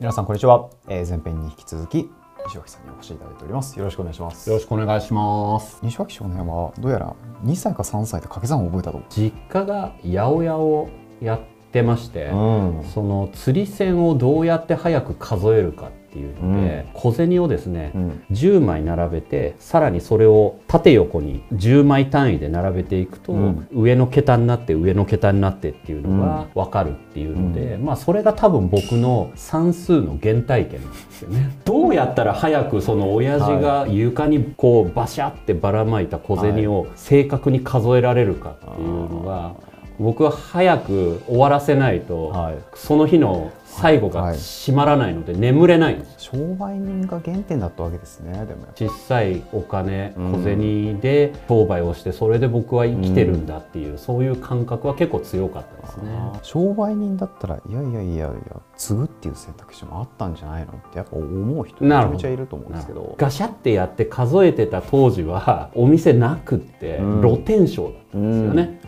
皆さんこんにちは、えー、前編に引き続き西脇さんにお越しいただいております。よろしくお願いします。よろしくお願いします。西脇少年はどうやら2歳か3歳で掛け算を覚えたと。実家が八百屋をやってまして、うん、その釣り銭をどうやって早く数えるかっていうので、うん、小銭をですね、うん、10枚並べてさらにそれを縦横に10枚単位で並べていくと、うん、上の桁になって上の桁になってっていうのが分かるっていうので、まあそれが多分僕の算数の原体験なんですよね。どうやったら早くその親父が床にこうバシャってばらまいた小銭を正確に数えられるかっていうのが、僕は早く終わらせないと、その日の最後が閉まらないので眠れないんです、はい、商売人が原点だったわけですねでも小さいお金小銭で商売をしてそれで僕は生きてるんだっていう、うん、そういう感覚は結構強かったですね。商売人だったらいやいやいやいや継ぐっていう選択肢もあったんじゃないのってやっぱ思う人めちゃめちゃいると思うんですけど。ガシャってやって数えてた当時はお店なくって露天商だったんですよね、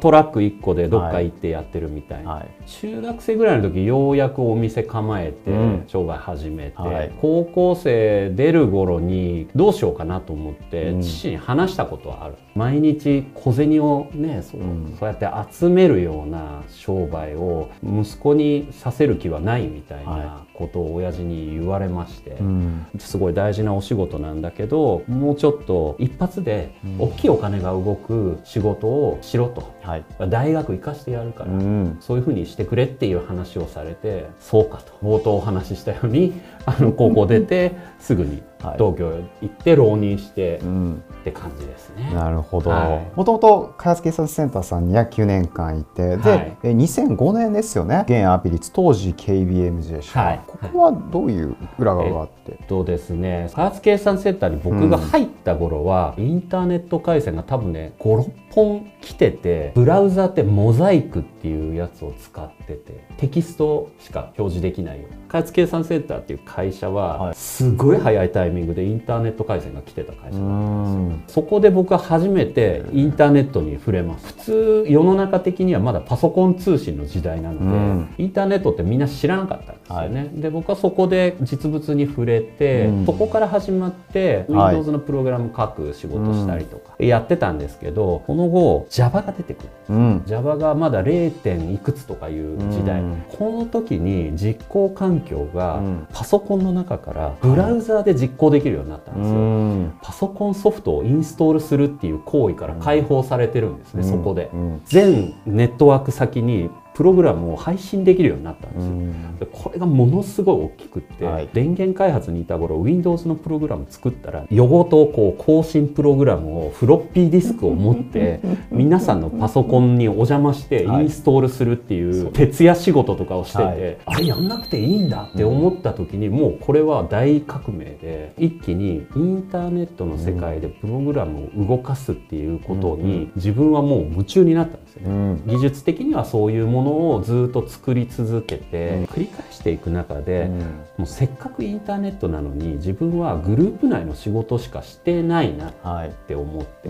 トラック1個でどっか行ってやってるみたいな、はいはい、中学生ぐらいの時ようやくお店構えて商売始めて、うんはい、高校生出る頃にどうしようかなと思って父に話したことはある、うん、毎日小銭をねそう,、そうやって集めるような商売を息子にさせる気はないみたいなことを親父に言われまして、うん、すごい大事なお仕事なんだけどもうちょっと一発で大きいお金が動く仕事をしろと、はい、大学行かしてやるから、うん、そういうふうにしてくれっていう話をされてそうかと冒頭お話ししたようにあの高校出てすぐに東京行って浪人して、って感じですね。なるほど。もともと開発警察センターさんには9年間いて、で、はい、2005年ですよね。現アピリツ当時 KBMJ 社、はい、ここはどういう裏側があって？えっとですね、開発計算センターに僕が入った頃は、うん、インターネット回線が多分ね5、6本来てて、ブラウザってモザイクっていうやつを使ってて、テキストしか表示できないよ。開発計算センターっていう会社は、すごい早いタイミングでインターネット回線が来てた会社だったんですよ。そこで僕は初めてインターネットに触れます。普通世の中的にはまだパソコン通信の時代なので、インターネットってみんな知らなかったんですよね。はい、で僕はそこで実物に触れて、そこから始まって Windows のプログラム書く仕事したりとかやってたんですけど、この後 Java が出てくる。うん、Java がまだ 0. 点いくつとかいう時代、この時に実行環境がパソコンの中からブラウザーで実行できるようになったんですよ。パソコンソフトをインストールするっていう行為から解放されてるんですね、そこで。全ネットワーク先にプログラムを配信できるようになったんですよ。これがものすごい大きくって、はい、電源開発にいた頃 Windows のプログラム作ったら夜ごとこう更新プログラムをフロッピーディスクを持って 皆さんのパソコンにお邪魔してインストールするっていう徹夜仕事とかをしてて、はい、あれやんなくていいんだって思った時にもうこれは大革命で一気にインターネットの世界でプログラムを動かすっていうことに自分はもう夢中になった。んですよね。技術的にはそういうもののをずっと作り続けて、繰り返していく中で、もうせっかくインターネットなのに自分はグループ内の仕事しかしてないなって思って、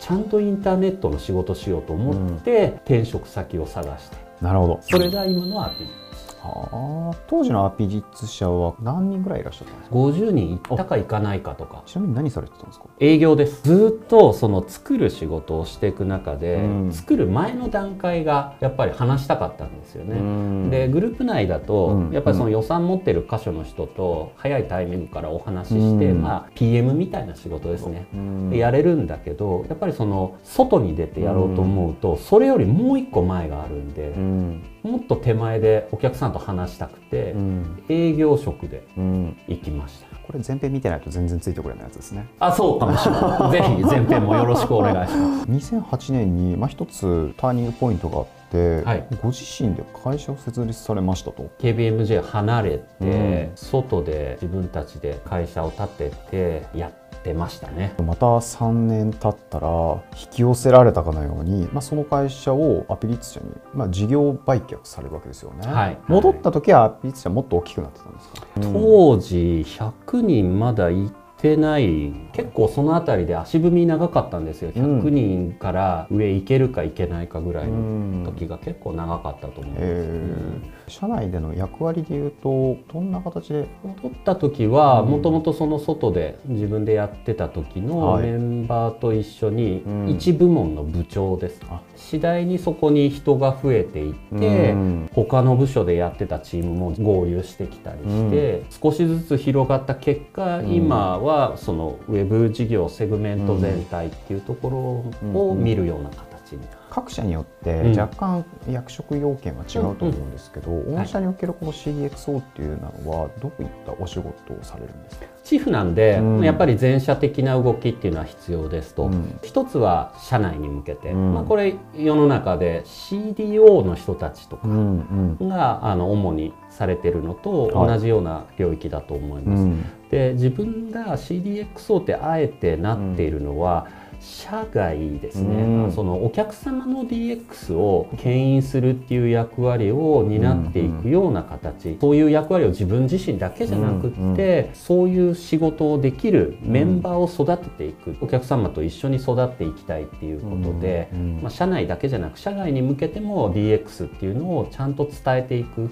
ちゃんとインターネットの仕事しようと思って転職先を探して、なるほど。それが今のアピールはあ、当時のアピジッツ社は何人ぐらいいらっしゃったんですか？50人いったかいかないかとか。ちなみに何されてたんですか？営業です。ずっとその作る仕事をしていく中で、うん、作る前の段階がやっぱり話したかったんですよね、うん、でグループ内だと、うん、やっぱりその予算持ってる箇所の人と早いタイミングからお話しして、まあ PM みたいな仕事ですね、やれるんだけどやっぱりその外に出てやろうと思うと、それよりもう一個前があるんで、もっと手前でお客さんと話したくて、うん、営業職で行きました、これ前編見てないと全然ついてこれないやつですね。あそうかもしれない。ぜひ前編もよろしくお願いします。2008年にまあ一つターニングポイントがあってはい、ご自身で会社を設立されましたと。KBMJ 離れて、うん、外で自分たちで会社を立ててやってってましたね。また3年経ったら引き寄せられたかのように、まあ、その会社をアピリッツ社に、まあ、事業売却されるわけですよね、はい、戻った時はアピリッツ社もっと大きくなってたんですか、当時100人まだいてない結構その辺りで足踏み長かったんですよ。100人から上行けるか行けないかぐらいの時が結構長かったと思うんです。よね。社内での役割でいうとどんな形で？戻った時はもともとその外で自分でやってた時のメンバーと一緒に一部門の部長です、うん、次第にそこに人が増えていって、うん、他の部署でやってたチームも合流してきたりして、うん、少しずつ広がった結果、今はそのウェブ事業セグメント全体っていうところを見るような形に各社によって若干役職要件は違うと思うんですけど、うんうん、御社におけるこの CDXO っていうのはどういったお仕事をされるんですか？チーフなんで、うん、やっぱり全社的な動きっていうのは必要ですと、うん、一つは社内に向けて、うん、まあ、これ世の中で CDO の人たちとかが、あの主にされてるのと同じような領域だと思います。はい、で自分が CDXO ってあえてなっているのは、社外ですね、うん、そのお客様の DX を牽引するっていう役割を担っていくような形、うん、そういう役割を自分自身だけじゃなくって、うん、そういう仕事をできるメンバーを育てていく、お客様と一緒に育っていきたいっていうことで、まあ、社内だけじゃなく社外に向けても DX っていうのをちゃんと伝えていくっ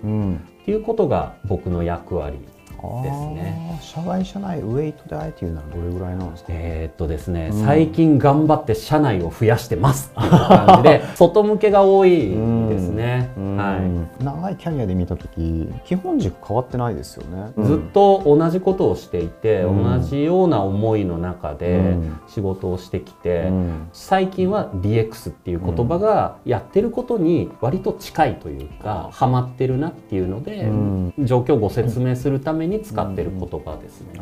ていうことが僕の役割ですね。社外社内ウェイトであえて言うならどれぐらいなんですか？えー、っとですね、うん、最近頑張って社内を増やしてますっていう感じで 外向けが多いですね、はい、長いキャリアで見た時基本軸変わってないですよね、ずっと同じことをしていて、同じような思いの中で仕事をしてきて、最近は DX っていう言葉がやってることに割と近いというか、ハマってるなっていうので、状況をご説明するためにに使ってる言葉ですね。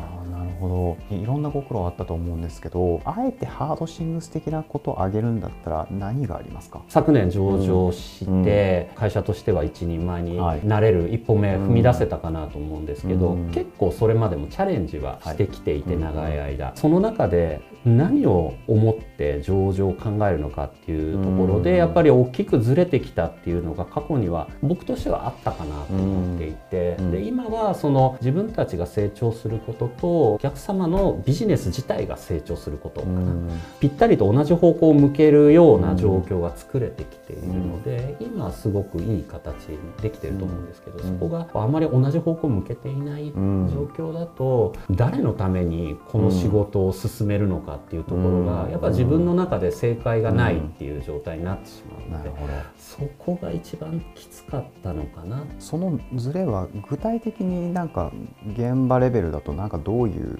ほどいろんなご苦労あったと思うんですけどあえてハードシングス的なことを挙げるんだったら何がありますか？昨年上場して、会社としては一人前になれる一歩目踏み出せたかなと思うんですけど、結構それまでもチャレンジはしてきていて、長い間。その中で何を思って上場を考えるのかっていうところでやっぱり大きくずれてきたっていうのが過去には僕としてはあったかなと思っていてで今はその自分たちが成長することとお客様のビジネス自体が成長することかな。ぴったりと同じ方向を向けるような状況が作れてきているので今すごくいい形にできてると思うんですけどそこがあまり同じ方向を向けていない状況だと誰のためにこの仕事を進めるのかっていうところがやっぱ自分の中で正解がないっていう状態になってしまうので、そこが一番きつかったのかな。そのズレは具体的になんか現場レベルだとなんかどういう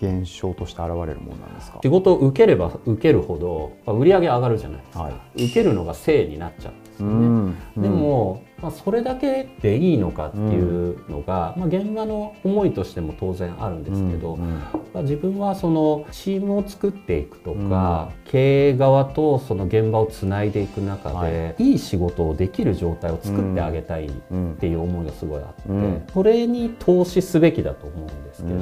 現象として現れるものなんですか？仕事を受ければ受けるほど売り上げ上がるじゃないですか、はい、受けるのが正になっちゃうんですよね、でもまあ、それだけでいいのかっていうのが、うん、まあ、現場の思いとしても当然あるんですけど、うんうん、自分はそのチームを作っていくとか、うん、経営側とその現場をつないでいく中で、はい、いい仕事をできる状態を作ってあげたいっていう思いがすごいあって、うん、それに投資すべきだと思うんですけど、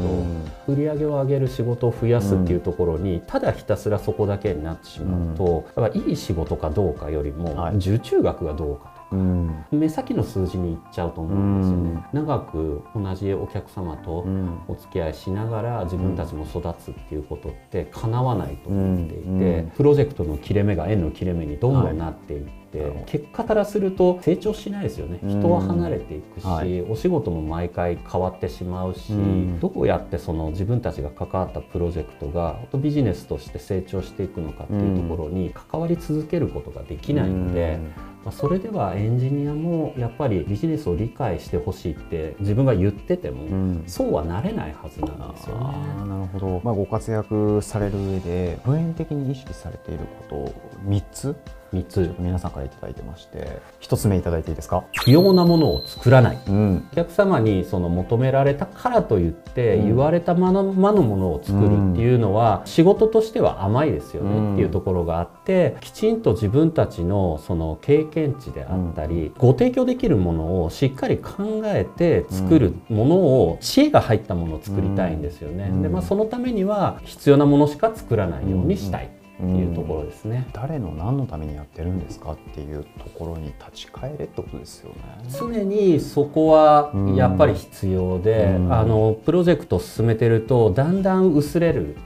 売り上げを上げる仕事を増やすっていうところに、ただひたすらそこだけになってしまうと、やっぱいい仕事かどうかよりも、受注額がどうかうん、目先の数字にいっちゃうと思うんですよね、うん、長く同じお客様とお付き合いしながら自分たちも育つっていうことってかなわないと思っていて、プロジェクトの切れ目が円の切れ目にどんどんなっていって、はい、結果からすると成長しないですよね。人は離れていくし、はい、お仕事も毎回変わってしまうし、どうやってその自分たちが関わったプロジェクトがビジネスとして成長していくのかっていうところに関わり続けることができないので。まあ、それではエンジニアもやっぱりビジネスを理解してほしいって自分が言ってても、うん、そうはなれないはずなんですよね。なるほど、まあ、ご活躍される上で普遍的に意識されていること3つ3つ皆さんから頂いてまして1つ目頂いていいですか？不要なものを作らない、うん、お客様にその求められたからといって言われたまのまのものを作るっていうのは仕事としては甘いですよねっていうところがあってきちんと自分たちのその経験値であったりご提供できるものをしっかり考えて作るものを知恵が入ったものを作りたいんですよね。でまあ、そのためには必要なものしか作らないようにしたい。っていうところですね、誰の何のためにやってるんですかっていうところに立ち返れってことですよね。常にそこはやっぱり必要で、うん、あのプロジェクトを進めてるとだんだん薄れる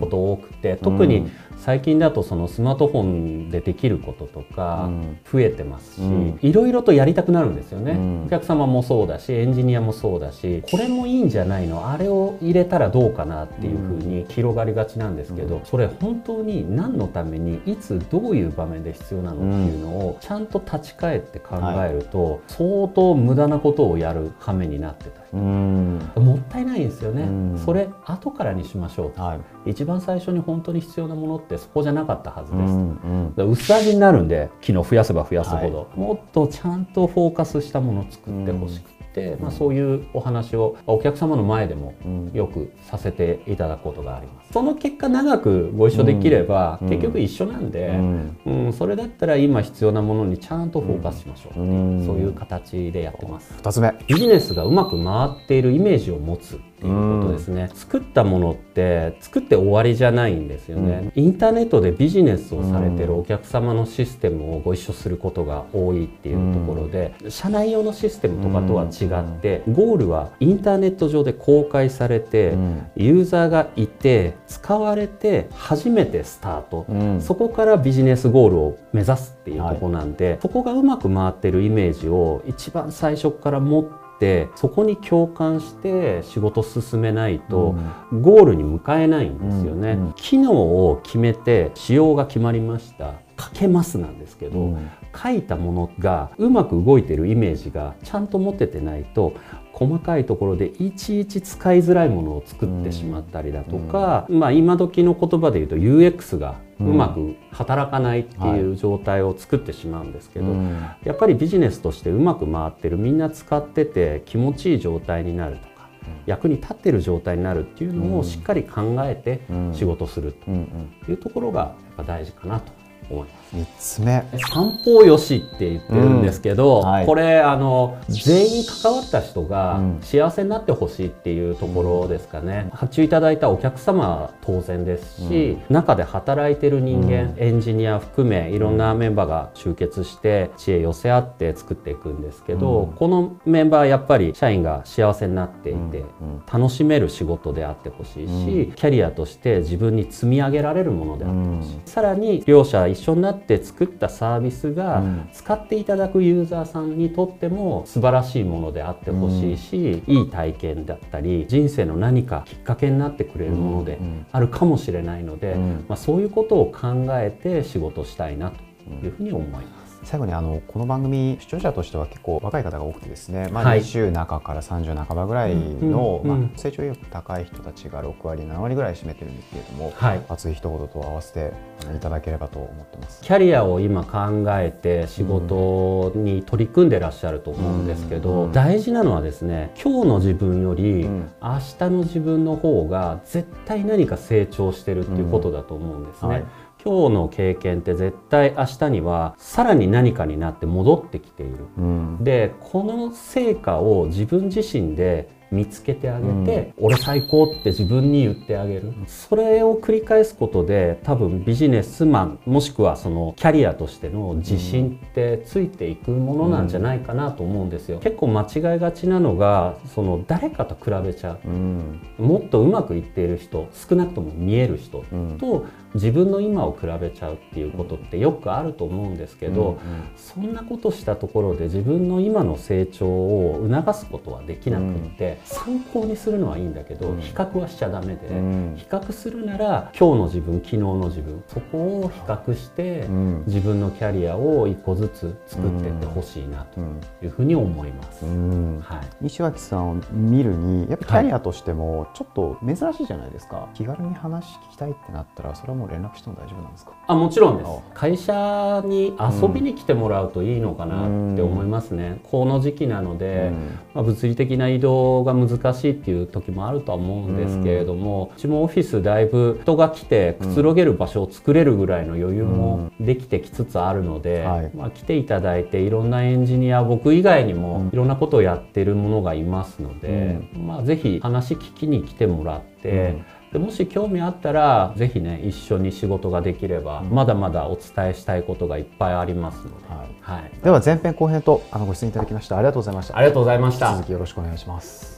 こと多くて、特に最近だとそのスマートフォンでできることとか増えてますし、いろいろとやりたくなるんですよね、うん、お客様もそうだしエンジニアもそうだしこれもいいんじゃないの？あれを入れたらどうかなっていうふうに広がりがちなんですけど、それ本当に何のためにいつどういう場面で必要なのっていうのをちゃんと立ち返って考えると、相当無駄なことをやる羽目になってた。りもったいないんですよね、それ後からにしましょう、はい、一番最初に本当に必要なものってそこじゃなかったはずです、うんうん、薄味になるんで機能増やせば増やすほど、はい、もっとちゃんとフォーカスしたものを作ってほしくて、まあ、そういうお話をお客様の前でもよくさせていただくことがあります。その結果長くご一緒できれば、結局一緒なんで、うん。それだったら今必要なものにちゃんとフォーカスしましょう、そういう形でやってます。2つ目。ビジネスがうまく回っているイメージを持つっていうことですね、作ったものって作って終わりじゃないんですよね、インターネットでビジネスをされてるお客様のシステムをご一緒することが多いっていうところで、社内用のシステムとかとは違って、ゴールはインターネット上で公開されて、ユーザーがいて使われて初めてスタート、そこからビジネスゴールを目指すっていうとこなんで、はい、そこがうまく回ってるイメージを一番最初から持ってってそこに共感して仕事進めないとゴールに向かえないんですよね、うんうん、機能を決めて仕様が決まりました書けますなんですけど、うん、書いたものがうまく動いてるイメージがちゃんと持ててないと細かいところでいちいち使いづらいものを作ってしまったりだとか、うん、まあ今時の言葉で言うと UX がうまく働かないっていう状態を作ってしまうんですけど、やっぱりビジネスとしてうまく回ってるみんな使ってて気持ちいい状態になるとか役に立ってる状態になるっていうのをしっかり考えて仕事するというところがやっぱ大事かなと思います。3つ目。三方よしって言ってるんですけど、うんはい、これあの全員関わった人が幸せになってほしいっていうところですかね、うん、発注いただいたお客様は当然ですし、うん、中で働いてる人間、エンジニア含めいろんなメンバーが集結して知恵寄せ合って作っていくんですけど、このメンバーやっぱり社員が幸せになっていて、楽しめる仕事であってほしいし、キャリアとして自分に積み上げられるものであってほしい、さらに両者一緒になってって作ったサービスが使っていただくユーザーさんにとっても素晴らしいものであってほしいし、いい体験だったり人生の何かきっかけになってくれるものであるかもしれないので、まあ、そういうことを考えて仕事したいなというふうに思います。最後にあのこの番組視聴者としては結構若い方が多くてですね、まあ、20中から30半ばぐらいの、まあ、成長意欲高い人たちが6割7割ぐらい占めてるんですけれども、はい、熱い一言と合わせていただければと思ってます。キャリアを今考えて仕事に取り組んでらっしゃると思うんですけど、大事なのはですね今日の自分より明日の自分の方が絶対何か成長してるっていうことだと思うんですね。はい今日の経験って絶対明日にはさらに何かになって戻ってきている、うん、でこの成果を自分自身で見つけてあげて、うん、俺最高って自分に言ってあげる。それを繰り返すことで多分ビジネスマンもしくはそのキャリアとしての自信ってついていくものなんじゃないかなと思うんですよ、結構間違いがちなのがその誰かと比べちゃう、うん、もっとうまくいっている人少なくとも見える人と自分の今を比べちゃうっていうことってよくあると思うんですけど、うんうん、そんなことしたところで自分の今の成長を促すことはできなくって、参考にするのはいいんだけど、比較はしちゃダメで、比較するなら今日の自分昨日の自分そこを比較して、自分のキャリアを一個ずつ作っていってほしいなというふうに思います、はい、西脇さんを見るにやっぱキャリアとしてもちょっと珍しいじゃないですか、はい、気軽に話聞きたいってなったらそれはもう連絡しても大丈夫なんですか？あもちろんです。会社に遊びに来てもらうといいのかなって思いますね、この時期なので、まあ、物理的な移動が難しいっていう時もあるとは思うんですけれども、うちもオフィスだいぶ人が来てくつろげる場所を作れるぐらいの余裕もできてきつつあるので、はい、まあ、来ていただいていろんなエンジニア僕以外にもいろんなことをやってるものがいますので、まあ、ぜひ話聞きに来てもらって。でもし興味あったら是非ね一緒に仕事ができれば、まだまだお伝えしたいことがいっぱいありますので、はい、はい、では前編後編とあのご出演いただきましたありがとうございました。ありがとうございました。続きよろしくお願いします